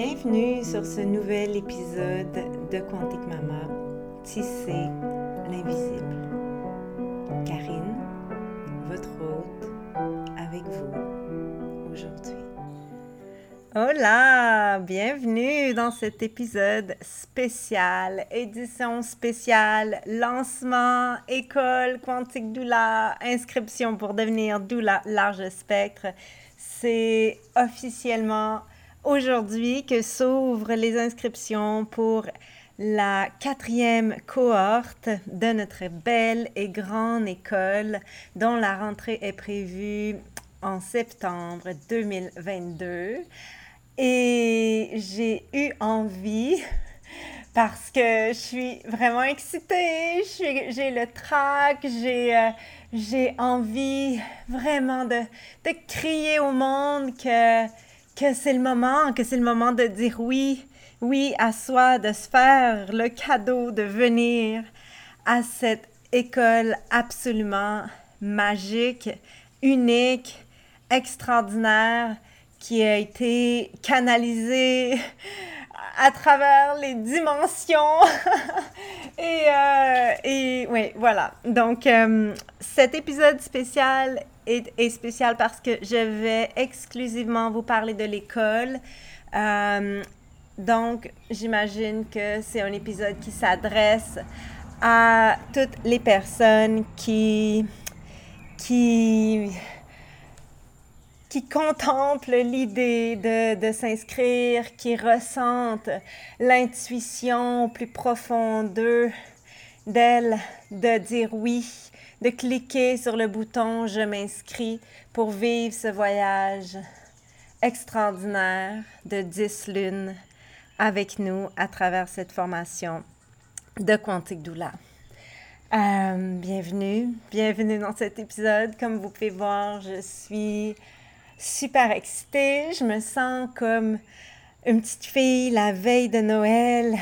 Bienvenue sur ce nouvel épisode de Quantique Mama, Tisser l'invisible. Karine, votre hôte, avec vous aujourd'hui. Hola, bienvenue dans cet épisode spécial, édition spéciale, lancement, école quantique doula, inscription pour devenir doula large spectre. C'est officiellement aujourd'hui que s'ouvrent les inscriptions pour la quatrième cohorte de notre belle et grande école dont la rentrée est prévue en septembre 2022. Et j'ai eu envie, parce que je suis vraiment excitée, j'ai le trac, j'ai euh, envie vraiment de, de crier au monde que que c'est le moment, que c'est le moment de dire oui, oui à soi, de se faire le cadeau de venir à cette école absolument magique, unique, extraordinaire, qui a été canalisée à travers les dimensions. et, euh, et oui, voilà. Donc, euh, cet épisode spécial est, spécial parce que je vais exclusivement vous parler de l'école. Euh, donc, j'imagine que c'est un épisode qui s'adresse à toutes les personnes qui contemplent l'idée de, de s'inscrire, qui ressentent l'intuition plus profonde d'elles de dire oui, de cliquer sur le bouton Je m'inscris pour vivre ce voyage extraordinaire de 10 lunes avec nous à travers cette formation de Quantique Doula. Euh, bienvenue, bienvenue dans cet épisode. Comme vous pouvez voir, je suis super excitée. Je me sens comme une petite fille la veille de Noël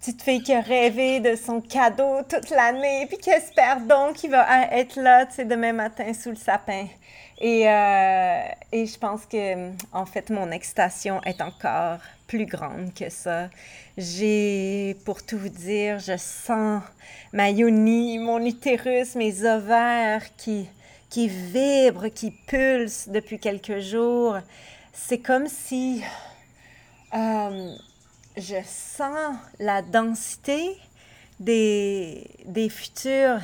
petite fille qui a rêvé de son cadeau toute l'année, puis qui espère donc qu'il va être là, tu sais, demain matin sous le sapin. Et, euh, et je pense que, en fait, mon excitation est encore plus grande que ça. J'ai, pour tout vous dire, je sens ma yoni, mon utérus, mes ovaires qui, qui vibrent, qui pulsent depuis quelques jours. C'est comme si... Euh, je sens la densité des, des futures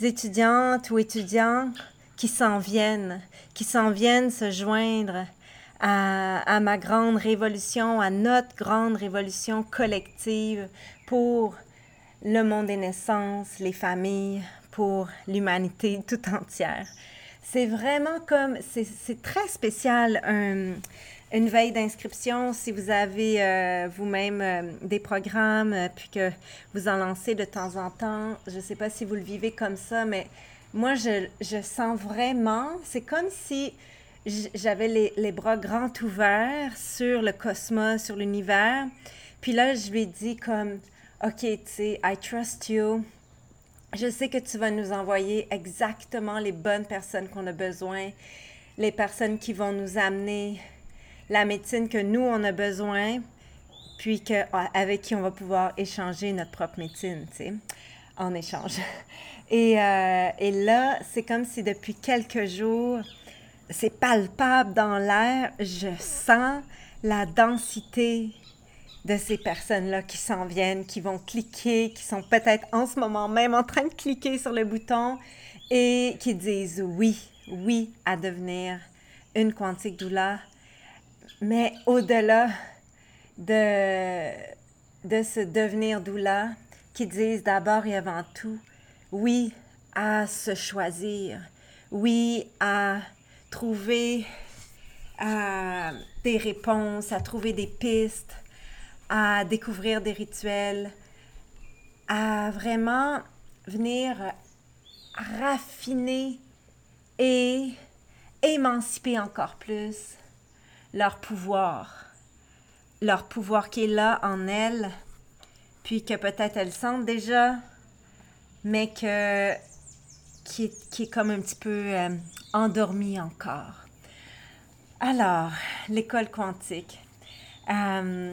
étudiantes ou étudiants qui s'en viennent, qui s'en viennent se joindre à, à, ma grande révolution, à notre grande révolution collective pour le monde des naissances, les familles, pour l'humanité tout entière. C'est vraiment comme, c'est très spécial un, une veille d'inscription, si vous avez euh, vous-même euh, des programmes, euh, puis que vous en lancez de temps en temps, je ne sais pas si vous le vivez comme ça, mais moi, je, je sens vraiment, c'est comme si j'avais les, les, bras grands ouverts sur le cosmos, sur l'univers. Puis là, je lui dit comme, OK, tu sais, I trust you. Je sais que tu vas nous envoyer exactement les bonnes personnes qu'on a besoin, les personnes qui vont nous amener la médecine que nous, on a besoin, puis que, ah, avec qui on va pouvoir échanger notre propre médecine, tu sais, en échange. Et, euh, et là, c'est comme si depuis quelques jours, c'est palpable dans l'air, je sens la densité de ces personnes-là qui s'en viennent, qui vont cliquer, qui sont peut-être en ce moment même en train de cliquer sur le bouton et qui disent oui, oui à devenir une quantique doula, mais au-delà de, de ce devenir doula, qui disent d'abord et avant tout, oui à se choisir, oui à trouver des réponses, à trouver des pistes, à découvrir des rituels, à vraiment venir raffiner et émanciper encore plus leur pouvoir, leur pouvoir qui est là en elles, puis que peut-être elles sentent déjà, mais que qui est, qui est comme un petit peu euh, endormie encore. Alors, l'école quantique. Euh,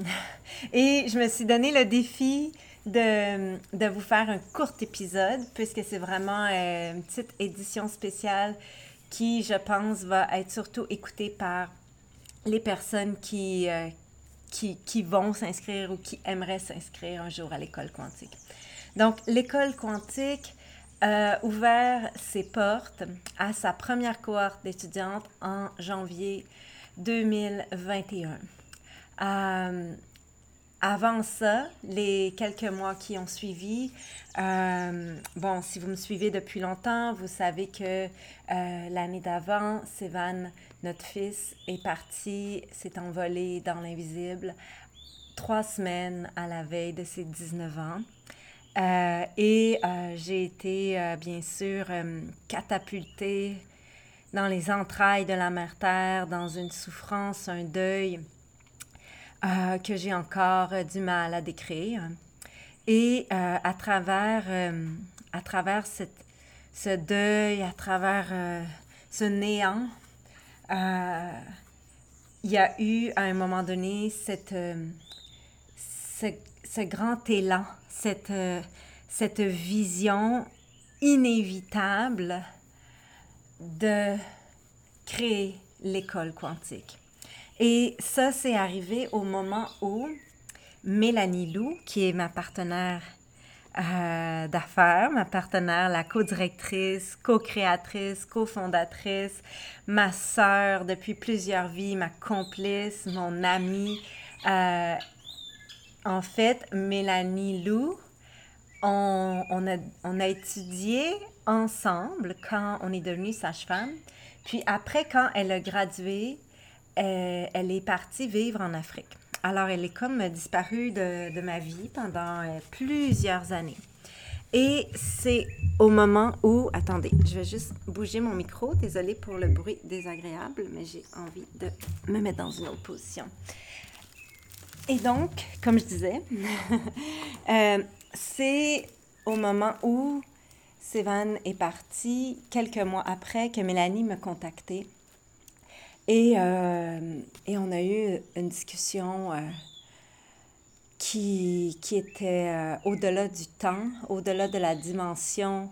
et je me suis donné le défi de, de, vous faire un court épisode, puisque c'est vraiment euh, une petite édition spéciale qui, je pense, va être surtout écoutée par les personnes qui, euh, qui, qui, vont s'inscrire ou qui aimeraient s'inscrire un jour à l'école quantique. Donc, l'école quantique a ouvert ses portes à sa première cohorte d'étudiantes en janvier 2021. Euh, avant ça, les quelques mois qui ont suivi, euh, bon, si vous me suivez depuis longtemps, vous savez que euh, l'année d'avant, Sévan, notre fils, est parti, s'est envolé dans l'invisible trois semaines à la veille de ses 19 ans. Euh, et j'ai été, bien sûr, catapultée dans les entrailles de la mère Terre, dans une souffrance, un deuil euh, que j'ai encore euh, du mal à décrire. Et euh, à travers, à travers cette, ce deuil, à travers ce néant, il y a eu à un moment donné cette, ce, ce, grand élan, cette, cette vision inévitable de créer l'école quantique. Et ça, c'est arrivé au moment où Mélanie Lou, qui est ma partenaire euh, d'affaires, ma partenaire, la co-directrice, co-créatrice, co-fondatrice, ma sœur depuis plusieurs vies, ma complice, mon amie. Euh, en fait, Mélanie Lou, on, a, on a étudié ensemble quand on est devenu sage-femme. Puis après, quand elle a gradué, euh, elle est partie vivre en Afrique. Alors, elle est comme disparue de, ma vie pendant euh, plusieurs années. Et c'est au moment où, attendez, je vais juste bouger mon micro, désolée pour le bruit désagréable, mais j'ai envie de me mettre dans une autre position. Et donc, comme je disais, euh, c'est au moment où Sévan est parti, quelques mois après, que Mélanie me contactait et, euh, et, on a eu une discussion euh, qui, qui, était euh, au-delà du temps, au-delà de la dimension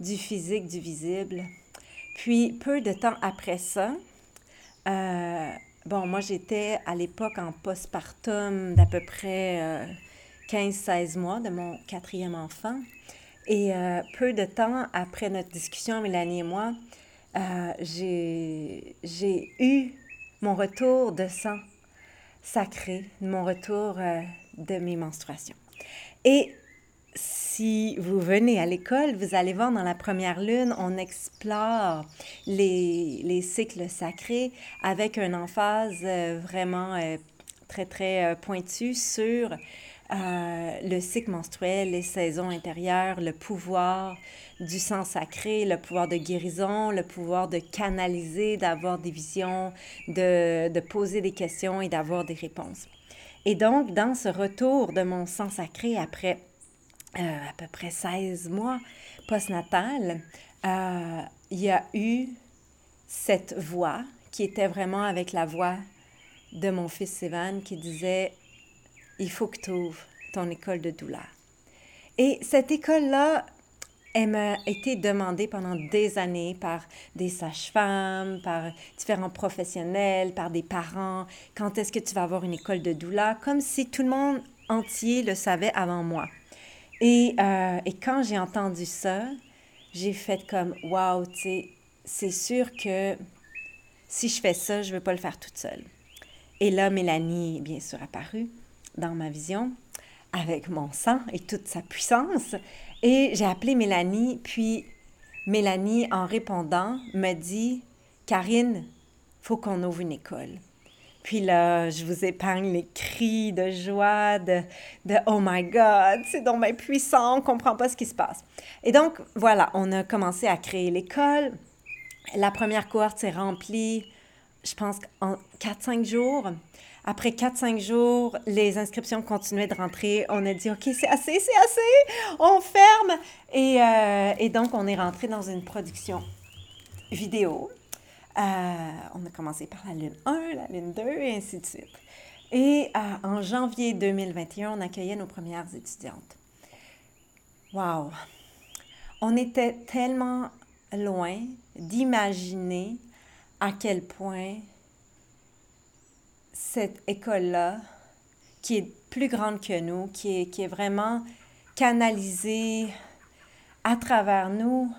du physique, du visible. Puis, peu de temps après ça, bon, moi j'étais à l'époque en postpartum d'à peu près 15-16 mois de mon quatrième enfant. Et peu de temps après notre discussion, Mélanie et moi, euh, j'ai eu mon retour de sang sacré, mon retour euh, de mes menstruations. Et si vous venez à l'école, vous allez voir dans la première lune, on explore les, les cycles sacrés avec un emphase euh, vraiment très, très pointu sur le cycle menstruel, les saisons intérieures, le pouvoir du sang sacré, le pouvoir de guérison, le pouvoir de canaliser, d'avoir des visions, de, de poser des questions et d'avoir des réponses. Et donc, dans ce retour de mon sang sacré après euh, à peu près 16 mois postnatal, euh, il y a eu cette voix qui était vraiment avec la voix de mon fils Sévan qui disait Il faut que tu ouvres ton école de douleur. Et cette école-là, elle m'a été demandée pendant des années par des sages-femmes, par différents professionnels, par des parents, quand est-ce que tu vas avoir une école de doula, comme si tout le monde entier le savait avant moi. Et, euh, et quand j'ai entendu ça, j'ai fait comme, wow, tu sais, c'est sûr que si je fais ça, je ne veux pas le faire toute seule. Et là, Mélanie bien sûr apparue dans ma vision avec mon sang et toute sa puissance. Et j'ai appelé Mélanie, puis Mélanie, en répondant, me dit Karine, faut qu'on ouvre une école. Puis là, je vous épargne les cris de joie, de, de Oh my God, c'est donc bien puissant, on ne comprend pas ce qui se passe. Et donc, voilà, on a commencé à créer l'école. La première cohorte s'est remplie, je pense, en 4-5 jours. Après 4-5 jours, les inscriptions continuaient de rentrer. On a dit, OK, c'est assez, c'est assez, on ferme. Et, euh, et, donc, on est rentré dans une production vidéo. Euh, on a commencé par la lune 1, la lune 2, et ainsi de suite. Et euh, en janvier 2021, on accueillait nos premières étudiantes. Wow! On était tellement loin d'imaginer à quel point cette école-là, qui est plus grande que nous, qui est, qui est vraiment canalisée à travers nous,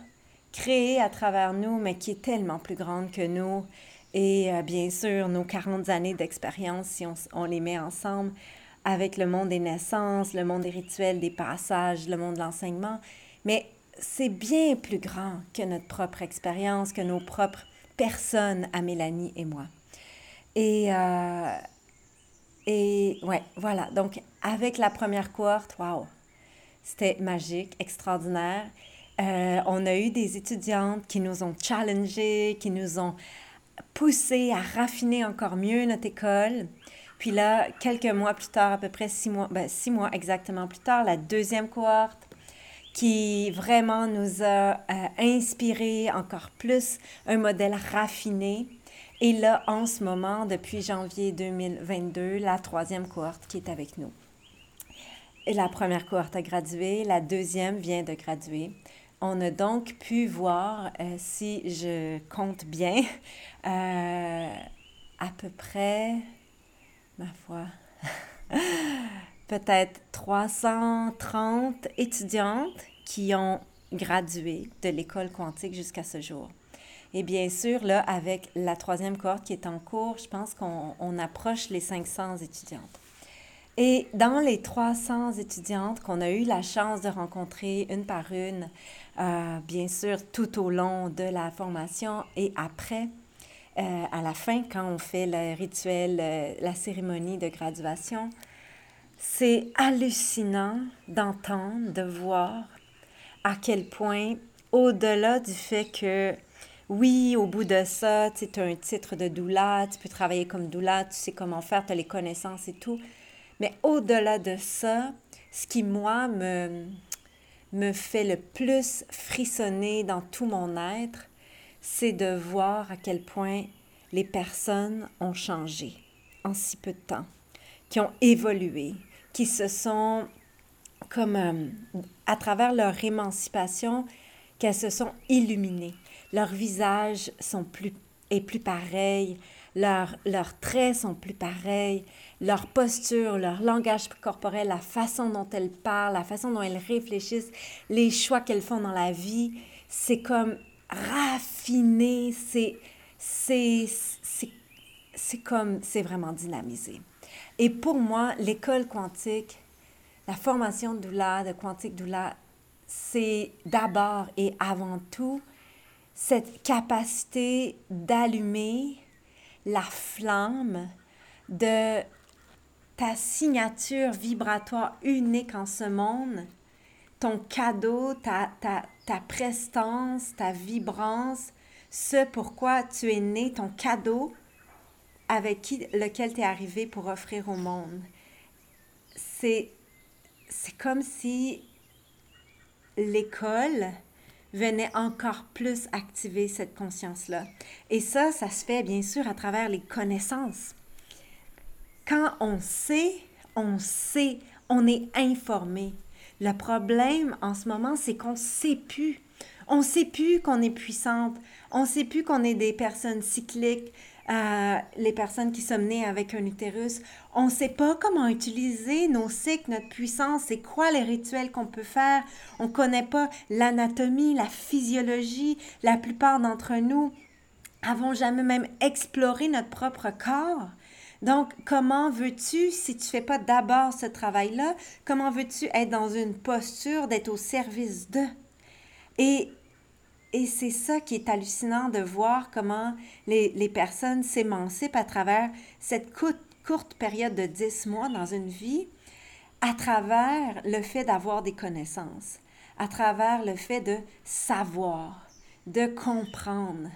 créée à travers nous, mais qui est tellement plus grande que nous. Et euh, bien sûr, nos 40 années d'expérience, si on, on, les met ensemble avec le monde des naissances, le monde des rituels, des passages, le monde de l'enseignement, mais c'est bien plus grand que notre propre expérience, que nos propres personnes à Mélanie et moi. Et, euh, et ouais, voilà. Donc, avec la première cohorte, waouh, c'était magique, extraordinaire. Euh, on a eu des étudiantes qui nous ont challengés, qui nous ont poussé à raffiner encore mieux notre école. Puis là, quelques mois plus tard, à peu près six mois, ben, six mois exactement plus tard, la deuxième cohorte qui vraiment nous a euh, inspiré encore plus un modèle raffiné. Et là, en ce moment, depuis janvier 2022, la troisième cohorte qui est avec nous. Et la première cohorte a gradué, la deuxième vient de graduer. On a donc pu voir, euh, si je compte bien, euh, à peu près, ma foi, peut-être 330 étudiantes qui ont gradué de l'école quantique jusqu'à ce jour. Et bien sûr, là, avec la troisième cohorte qui est en cours, je pense qu'on approche les 500 étudiantes. Et dans les 300 étudiantes qu'on a eu la chance de rencontrer une par une, euh, bien sûr, tout au long de la formation et après, euh, à la fin, quand on fait le rituel, euh, la cérémonie de graduation, c'est hallucinant d'entendre, de voir à quel point, au-delà du fait que, oui, au bout de ça, tu as un titre de doula, tu peux travailler comme doula, tu sais comment faire, tu as les connaissances et tout, mais au-delà de ça, ce qui, moi, me, me fait le plus frissonner dans tout mon être, c'est de voir à quel point les personnes ont changé en si peu de temps, qui ont évolué, qui se sont comme euh, à travers leur émancipation, qu'elles se sont illuminées. Leurs visages sont plus et plus pareils, leurs, leurs traits sont plus pareils, leur posture, leur langage corporel, la façon dont elles parlent, la façon dont elles réfléchissent, les choix qu'elles font dans la vie, c'est comme raffiné, c'est, c'est, comme, c'est vraiment dynamisé. Et pour moi, l'école quantique, la formation de doula, de quantique doula, c'est d'abord et avant tout cette capacité d'allumer la flamme de ta signature vibratoire unique en ce monde, ton cadeau, ta, ta, ta prestance, ta vibrance, ce pourquoi tu es né, ton cadeau avec qui, lequel tu es arrivé pour offrir au monde. C'est c'est comme si l'école venait encore plus activer cette conscience-là. Et ça, ça se fait bien sûr à travers les connaissances. Quand on sait, on sait, on est informé. Le problème en ce moment, c'est qu'on ne sait plus. On ne sait plus qu'on est puissante. On ne sait plus qu'on est des personnes cycliques, les personnes qui sont nées avec un utérus, on ne sait pas comment utiliser nos cycles, notre puissance, c'est quoi les rituels qu'on peut faire. On ne connaît pas l'anatomie, la physiologie. La plupart d'entre nous avons jamais même exploré notre propre corps. Donc, comment veux-tu, si tu fais pas d'abord ce travail-là, comment veux-tu être dans une posture d'être au service de? Et et c'est ça qui est hallucinant de voir comment les, les personnes s'émancipent à travers cette courte, courte période de 10 mois dans une vie, à travers le fait d'avoir des connaissances, à travers le fait de savoir, de comprendre,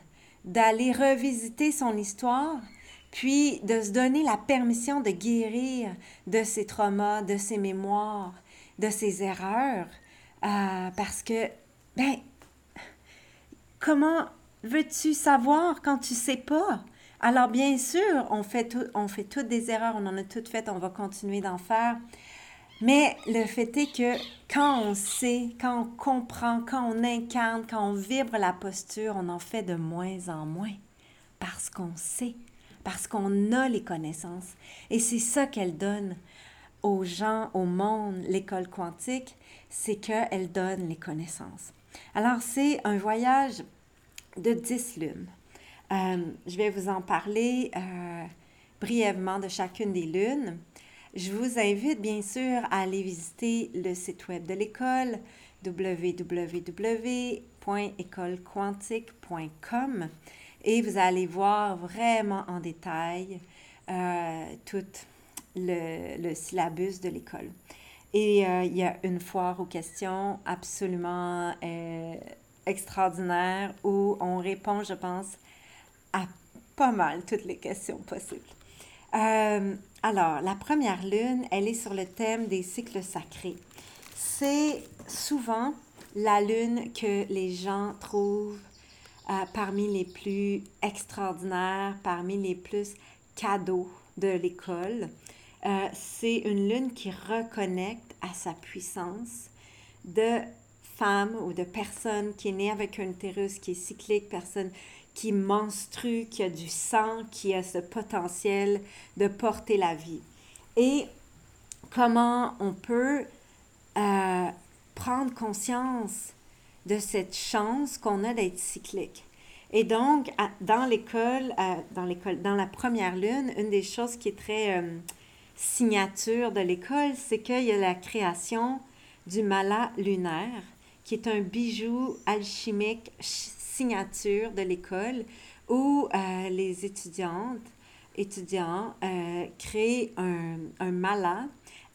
d'aller revisiter son histoire, puis de se donner la permission de guérir de ses traumas, de ses mémoires, de ses erreurs, euh, parce que, ben, Comment veux-tu savoir quand tu sais pas? Alors, bien sûr, on fait, on fait toutes des erreurs, on en a toutes faites, on va continuer d'en faire. Mais le fait est que quand on sait, quand on comprend, quand on incarne, quand on vibre la posture, on en fait de moins en moins parce qu'on sait, parce qu'on a les connaissances. Et c'est ça qu'elle donne aux gens, au monde, l'école quantique, c'est qu'elle donne les connaissances. Alors, c'est un voyage de 10 lunes. Euh, je vais vous en parler euh, brièvement de chacune des lunes. Je vous invite bien sûr à aller visiter le site web de l'école www.écolequantique.com et vous allez voir vraiment en détail euh, tout le, le, syllabus de l'école. Et euh, il y a une foire aux questions absolument euh, extraordinaire où on répond, je pense, à pas mal toutes les questions possibles. Euh, alors, la première lune, elle est sur le thème des cycles sacrés. C'est souvent la lune que les gens trouvent euh, parmi les plus extraordinaires, parmi les plus cadeaux de l'école. Euh, c'est une lune qui reconnecte à sa puissance de femme ou de personne qui est née avec un utérus qui est cyclique, personne qui menstrue, qui a du sang, qui a ce potentiel de porter la vie. Et comment on peut euh, prendre conscience de cette chance qu'on a d'être cyclique. Et donc, dans l'école, euh, dans l'école, dans la première lune, une des choses qui est très signature de l'école, c'est qu'il y a la création du mala lunaire, qui est un bijou alchimique signature de l'école où euh, les étudiantes, étudiants euh, créent un, mala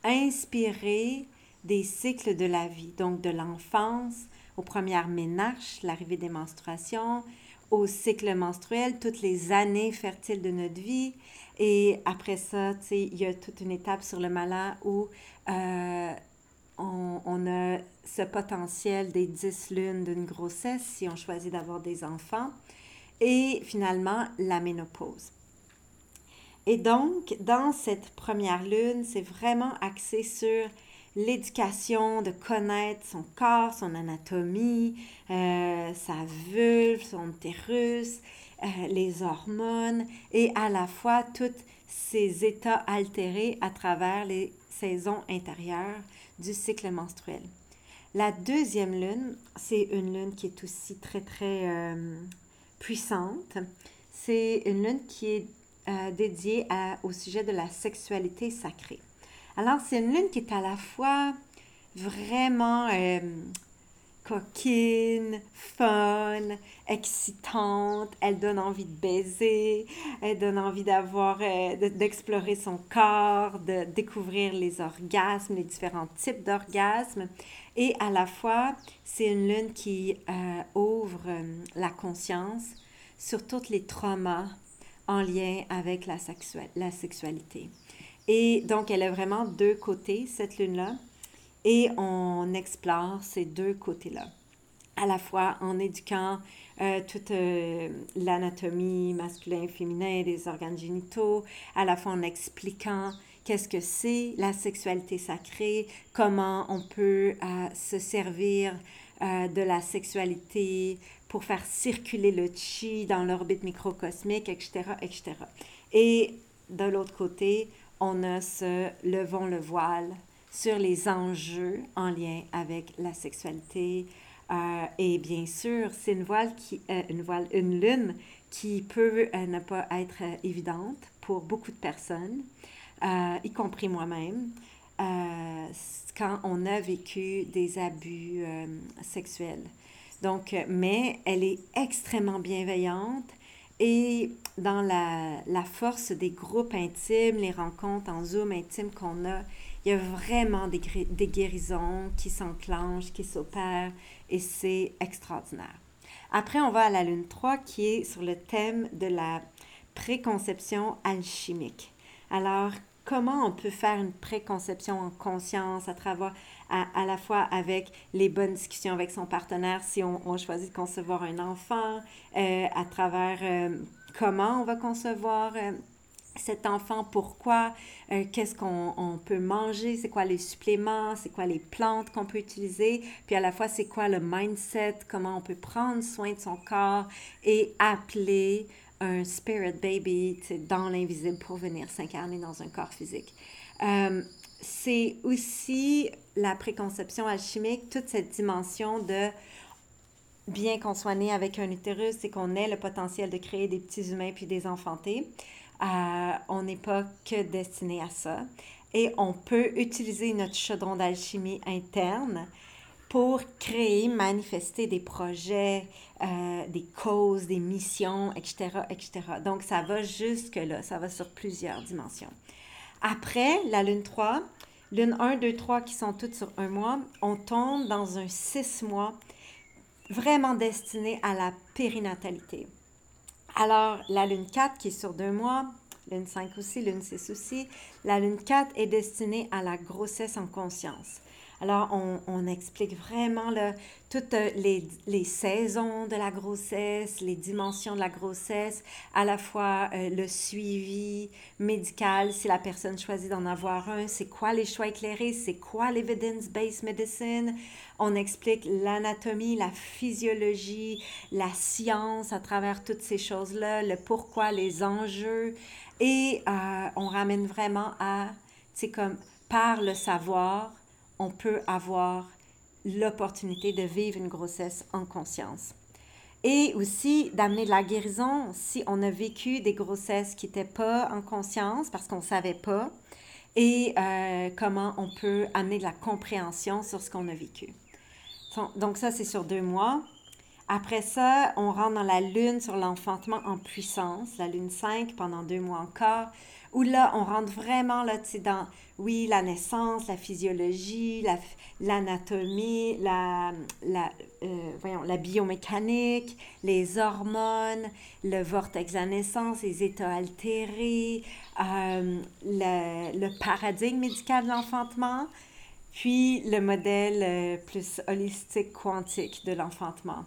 inspiré des cycles de la vie, donc de l'enfance aux premières ménages, l'arrivée des menstruations, au cycle menstruel, toutes les années fertiles de notre vie. Et après ça, tu sais, il y a toute une étape sur le mala où euh, on, on, a ce potentiel des dix lunes d'une grossesse si on choisit d'avoir des enfants et finalement la ménopause. Et donc, dans cette première lune, c'est vraiment axé sur l'éducation, de connaître son corps, son anatomie, euh, sa vulve, son utérus, euh, les hormones et à la fois tous ces états altérés à travers les saisons intérieures du cycle menstruel. La deuxième lune, c'est une lune qui est aussi très, très euh, puissante. C'est une lune qui est dédiée au sujet de la sexualité sacrée. Alors, c'est une lune qui est à la fois vraiment euh, coquine, fun, excitante, elle donne envie de baiser, elle donne envie d'avoir, euh, d'explorer son corps, de découvrir les orgasmes, les différents types d'orgasmes. Et à la fois, c'est une lune qui euh, ouvre la conscience sur tous les traumas en lien avec la sexualité. Et donc, elle a vraiment deux côtés, cette lune-là et on explore ces deux côtés-là, à la fois en éduquant euh, toute euh, l'anatomie masculin et féminin des organes génitaux, à la fois en expliquant qu'est-ce que c'est la sexualité sacrée, comment on peut euh, se servir de la sexualité pour faire circuler le chi dans l'orbite microcosmique, etc., etc. Et de l'autre côté, on a ce levons le voile sur les enjeux en lien avec la sexualité. Euh, et bien sûr, c'est une voile qui, euh, une voile, une lune qui peut euh, ne pas être évidente pour beaucoup de personnes, y compris moi-même, quand on a vécu des abus sexuels. Donc, mais elle est extrêmement bienveillante et dans la, force des groupes intimes, les rencontres en Zoom intimes qu'on a, il y a vraiment des, guérisons qui s'enclenchent, qui s'opèrent, et c'est extraordinaire. Après, on va à la lune 3 qui est sur le thème de la préconception alchimique. Alors, comment on peut faire une préconception en conscience à travers, à, à la fois avec les bonnes discussions avec son partenaire si on, on choisit de concevoir un enfant, euh, à travers euh, comment on va concevoir cet enfant, pourquoi, euh, qu'est-ce qu'on peut manger, c'est quoi les suppléments, c'est quoi les plantes qu'on peut utiliser, puis à la fois c'est quoi le mindset, comment on peut prendre soin de son corps et appeler un spirit baby dans l'invisible pour venir s'incarner dans un corps physique. Euh, c'est aussi la préconception alchimique, toute cette dimension de bien qu'on soit né avec un utérus, c'est qu'on ait le potentiel de créer des petits humains puis des enfantés. Euh, on n'est pas que destiné à ça. Et on peut utiliser notre chaudron d'alchimie interne pour créer, manifester des projets, euh, des causes, des missions, etc., etc. Donc, ça va jusque-là, ça va sur plusieurs dimensions. Après la lune 3, lune 1, 2, 3 qui sont toutes sur un mois, on tombe dans un 6 mois vraiment destiné à la périnatalité. Alors, la lune 4 qui est sur deux mois, lune 5 aussi, lune 6 aussi, la lune 4 est destinée à la grossesse en conscience. Alors, on, explique vraiment toutes euh, les, saisons de la grossesse, les dimensions de la grossesse, à la fois euh, le suivi médical, si la personne choisit d'en avoir un, c'est quoi les choix éclairés, c'est quoi l'evidence-based medicine. On explique l'anatomie, la physiologie, la science à travers toutes ces choses-là, le pourquoi, les enjeux. Et euh, on ramène vraiment à, c'est comme par le savoir, on peut avoir l'opportunité de vivre une grossesse en conscience. Et aussi d'amener de la guérison si on a vécu des grossesses qui n'étaient pas en conscience parce qu'on ne savait pas et euh, comment on peut amener de la compréhension sur ce qu'on a vécu. Donc ça, c'est sur deux mois. Après ça, on rentre dans la lune sur l'enfantement en puissance, la lune 5 pendant deux mois encore, où là, on rentre vraiment là, dans oui, la naissance, la physiologie, l'anatomie, la, la, euh, voyons, la biomécanique, les hormones, le vortex à naissance, les états altérés, euh, le, paradigme médical de l'enfantement, puis le modèle euh, plus holistique quantique de l'enfantement.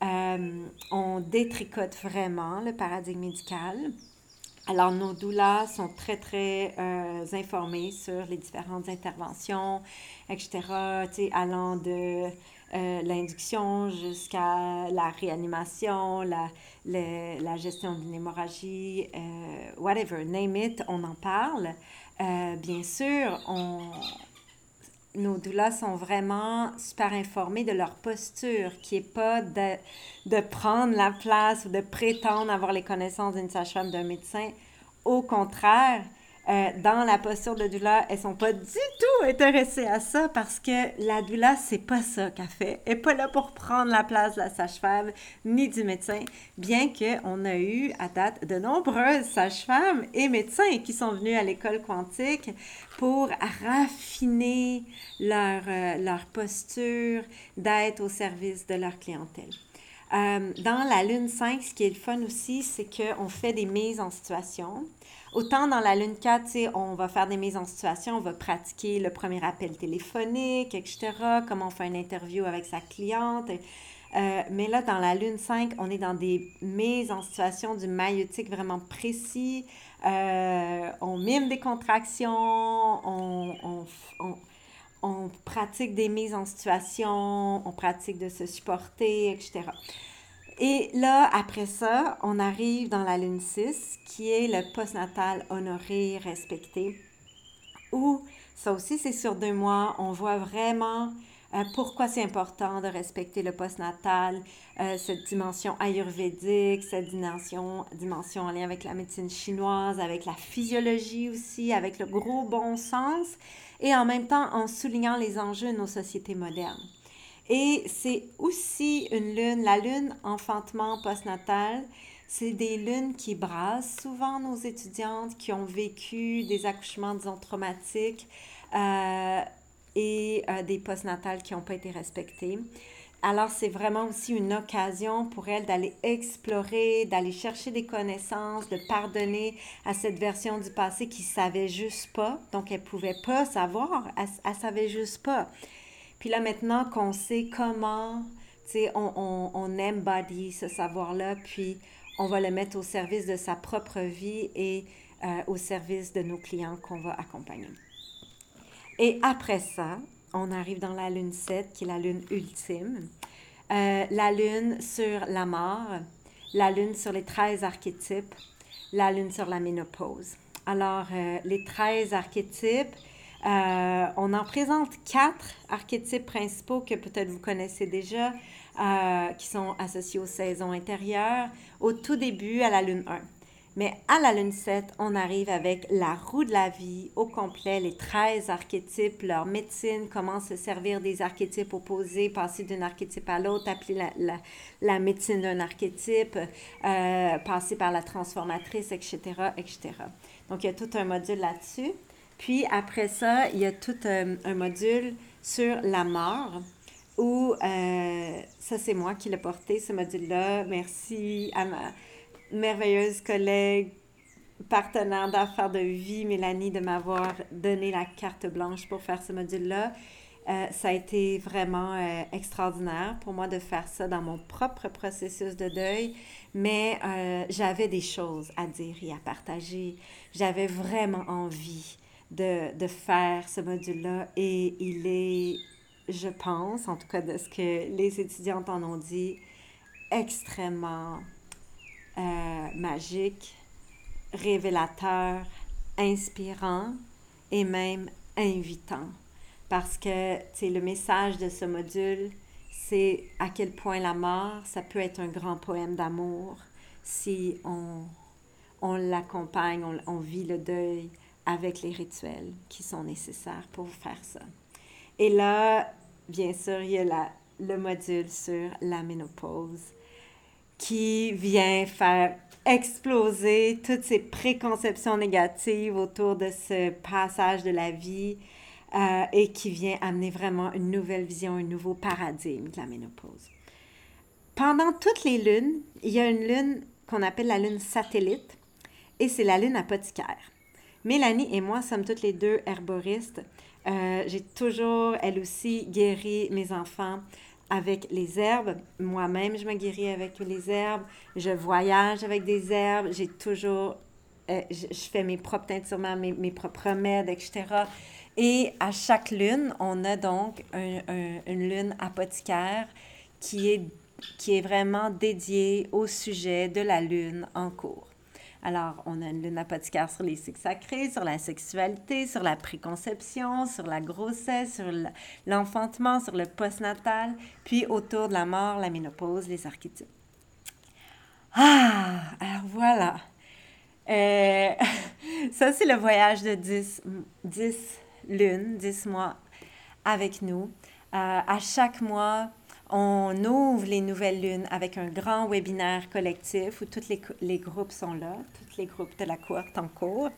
on détricote vraiment le paradigme médical. Alors, nos doulas sont très, très euh, informés sur les différentes interventions, etc., allant de euh, l'induction jusqu'à la réanimation, la, la gestion d'une hémorragie, euh, whatever, name it, on en parle. bien sûr, on, nos doulas sont vraiment super informés de leur posture, qui n'est pas de, de, prendre la place ou de prétendre avoir les connaissances d'une sage-femme, d'un médecin. Au contraire, euh, dans la posture de doula, elles sont pas du tout intéressées à ça parce que la doula, c'est pas ça qu'elle fait. Elle n'est pas là pour prendre la place de la sage-femme ni du médecin, bien qu'on a eu à date de nombreuses sages-femmes et médecins qui sont venus à l'école quantique pour raffiner leur, euh, leur posture d'être au service de leur clientèle. Euh, dans la lune 5, ce qui est le fun aussi, c'est qu'on fait des mises en situation. Autant dans la lune 4, on va faire des mises en situation, on va pratiquer le premier appel téléphonique, etc., comment on fait une interview avec sa cliente. Euh, mais là, dans la lune 5, on est dans des mises en situation du maïotique vraiment précis. Euh, on mime des contractions, on, on, on, pratique des mises en situation, on pratique de se supporter, etc. Et là, après ça, on arrive dans la lune 6, qui est le postnatal honoré, respecté, où ça aussi, c'est sur deux mois, on voit vraiment euh, pourquoi c'est important de respecter le postnatal, euh, cette dimension ayurvédique, cette dimension, dimension en lien avec la médecine chinoise, avec la physiologie aussi, avec le gros bon sens, et en même temps en soulignant les enjeux de nos sociétés modernes. Et c'est aussi une lune, la lune enfantement postnatal, c'est des lunes qui brassent souvent nos étudiantes qui ont vécu des accouchements, disons, traumatiques euh, et euh, des postnatales qui n'ont pas été respectés. Alors, c'est vraiment aussi une occasion pour elles d'aller explorer, d'aller chercher des connaissances, de pardonner à cette version du passé qui savait juste pas. Donc, elle pouvait pas savoir, elle, elle savait juste pas. Puis là, maintenant qu'on sait comment, on, on, on embody ce savoir-là, puis on va le mettre au service de sa propre vie et euh, au service de nos clients qu'on va accompagner. Et après ça, on arrive dans la lune 7, qui est la lune ultime. Euh, la lune sur la mort, la lune sur les 13 archétypes, la lune sur la ménopause. Alors, euh, les 13 archétypes, euh, on en présente quatre archétypes principaux que peut-être vous connaissez déjà, qui sont associés aux saisons intérieures. Au tout début, à la lune 1. Mais à la lune 7, on arrive avec la roue de la vie au complet, les 13 archétypes, leur médecine, comment se servir des archétypes opposés, passer d'un archétype à l'autre, appeler la, la, médecine d'un archétype, euh, passer par la transformatrice, etc., etc. Donc, il y a tout un module là-dessus. Puis après ça, il y a tout un, un module sur la mort où, euh, ça c'est moi qui l'ai porté, ce module-là. Merci à ma merveilleuse collègue, partenaire d'affaires de vie, Mélanie, de m'avoir donné la carte blanche pour faire ce module-là. Euh, ça a été vraiment euh, extraordinaire pour moi de faire ça dans mon propre processus de deuil, mais euh, j'avais des choses à dire et à partager. J'avais vraiment envie de, de faire ce module-là et il est, je pense, en tout cas de ce que les étudiantes en ont dit, extrêmement euh, magique, révélateur, inspirant et même invitant. Parce que, le message de ce module, c'est à quel point la mort, ça peut être un grand poème d'amour si on, on l'accompagne, on, vit le deuil avec les rituels qui sont nécessaires pour faire ça. Et là, bien sûr, il y a le module sur la ménopause qui vient faire exploser toutes ces préconceptions négatives autour de ce passage de la vie euh, et qui vient amener vraiment une nouvelle vision, un nouveau paradigme de la ménopause. Pendant toutes les lunes, il y a une lune qu'on appelle la lune satellite et c'est la lune apothicaire. Mélanie et moi sommes toutes les deux herboristes. Euh, j'ai toujours, elle aussi, guéri mes enfants avec les herbes. Moi-même, je me guéris avec les herbes. Je voyage avec des herbes. J'ai toujours, euh, je, fais mes propres teintures, mes, mes propres remèdes, etc. Et à chaque lune, on a donc une lune apothicaire qui est, qui est vraiment dédiée au sujet de la lune en cours. Alors, on a une lune apothicaire sur les cycles sacrés, sur la sexualité, sur la préconception, sur la grossesse, sur l'enfantement, sur le postnatal, puis autour de la mort, la ménopause, les archétypes. Ah, alors voilà. Euh, ça, c'est le voyage de 10, 10 lunes, 10 mois avec nous. Euh, à chaque mois, on ouvre les nouvelles lunes avec un grand webinaire collectif où tous les, groupes sont là, tous les groupes de la cohorte en cours.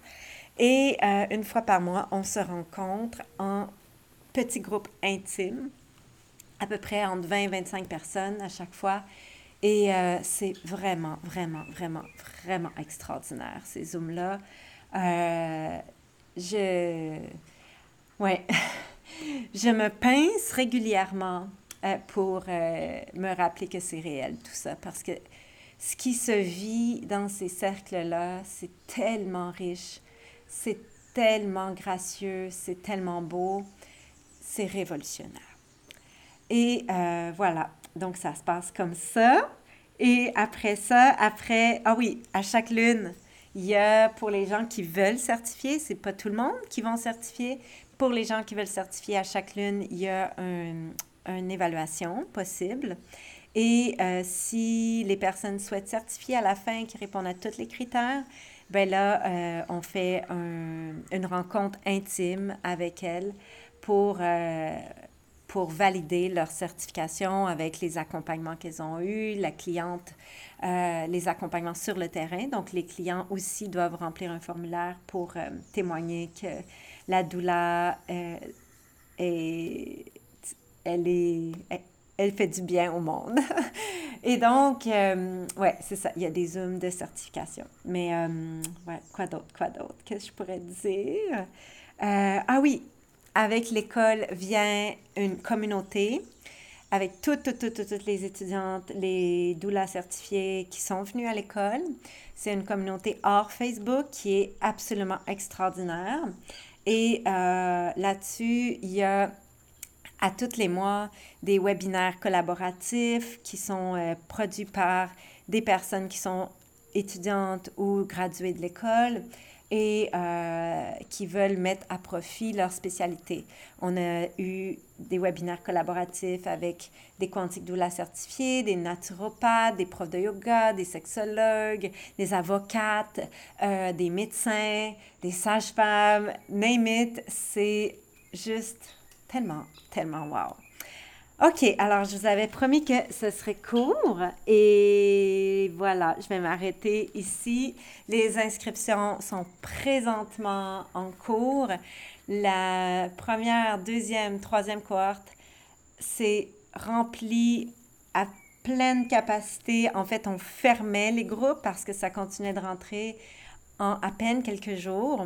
Et euh, une fois par mois, on se rencontre en petits groupes intimes, à peu près entre 20 et 25 personnes à chaque fois. Et euh, c'est vraiment, vraiment, vraiment, vraiment extraordinaire, ces Zooms-là. Euh, je... Ouais. je me pince régulièrement pour euh, me rappeler que c'est réel, tout ça. Parce que ce qui se vit dans ces cercles-là, c'est tellement riche, c'est tellement gracieux, c'est tellement beau, c'est révolutionnaire. Et euh, voilà, donc ça se passe comme ça. Et après ça, après, ah oui, à chaque lune, il y a pour les gens qui veulent certifier, c'est pas tout le monde qui vont certifier. Pour les gens qui veulent certifier à chaque lune, il y a un, une évaluation possible. Et euh, si les personnes souhaitent certifier à la fin, qui répondent à tous les critères, ben là, euh, on fait une rencontre intime avec elles pour, euh, pour valider leur certification avec les accompagnements qu'elles ont eus, la cliente, les accompagnements sur le terrain. Donc, les clients aussi doivent remplir un formulaire pour témoigner que la doula est elle fait du bien au monde. Et donc, euh, ouais, c'est ça. Il y a des zooms de certification. Mais, euh, ouais, quoi d'autre, quoi d'autre? Qu'est-ce que je pourrais dire? Euh, ah oui, avec l'école vient une communauté avec toutes, toutes, toutes, toutes les étudiantes, les doulas certifiées qui sont venues à l'école. C'est une communauté hors Facebook qui est absolument extraordinaire. Et euh, là-dessus, il y a à tous les mois des webinaires collaboratifs qui sont euh, produits par des personnes qui sont étudiantes ou graduées de l'école et euh, qui veulent mettre à profit leur spécialité. On a eu des webinaires collaboratifs avec des quantiques doula certifiés, des naturopathes, des profs de yoga, des sexologues, des avocates, euh, des médecins, des sages-femmes, name it, c'est juste tellement, tellement wow. OK, alors je vous avais promis que ce serait court et voilà, je vais m'arrêter ici. Les inscriptions sont présentement en cours. La première, deuxième, troisième cohorte, c'est rempli à pleine capacité. En fait, on fermait les groupes parce que ça continuait de rentrer en à peine quelques jours.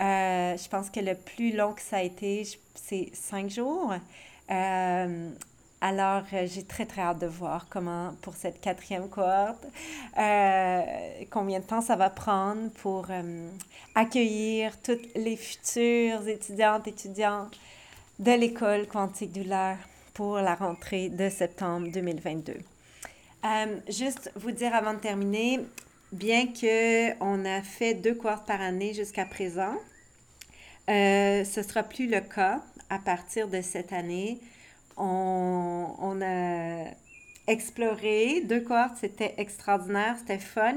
Euh, je pense que le plus long que ça a été, c'est cinq jours. Euh, alors, euh, j'ai très, très hâte de voir comment, pour cette quatrième cohorte, combien de temps ça va prendre pour accueillir toutes les futures étudiantes, étudiants de l'école quantique douleur pour la rentrée de septembre 2022. juste vous dire avant de terminer, bien qu'on a fait deux cohortes par année jusqu'à présent, ce ne sera plus le cas à partir de cette année, on, on a exploré deux cohortes, c'était extraordinaire, c'était fun.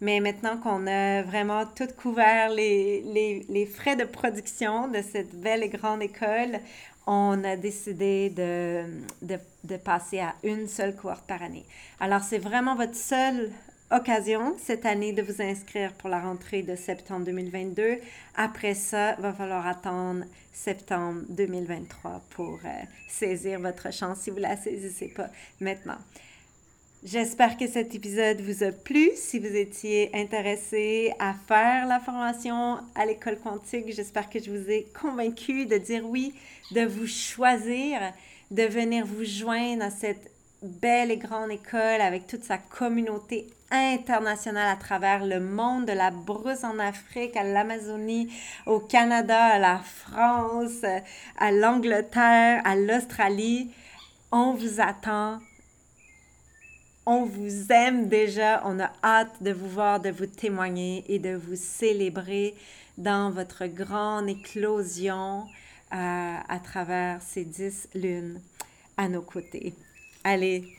Mais maintenant qu'on a vraiment tout couvert les, les, les, frais de production de cette belle et grande école, on a décidé de, de, de passer à une seule cohorte par année. Alors, c'est vraiment votre seule occasion cette année de vous inscrire pour la rentrée de septembre 2022. Après ça, va falloir attendre septembre 2023 pour euh, saisir votre chance si vous ne la saisissez pas maintenant. J'espère que cet épisode vous a plu. Si vous étiez intéressé à faire la formation à l'école quantique, j'espère que je vous ai convaincu de dire oui, de vous choisir, de venir vous joindre à cette belle et grande école avec toute sa communauté internationale à travers le monde, de la brousse en Afrique, à l'Amazonie, au Canada, à la France, à l'Angleterre, à l'Australie. On vous attend. On vous aime déjà. On a hâte de vous voir, de vous témoigner et de vous célébrer dans votre grande éclosion euh, à travers ces dix lunes à nos côtés. Allez,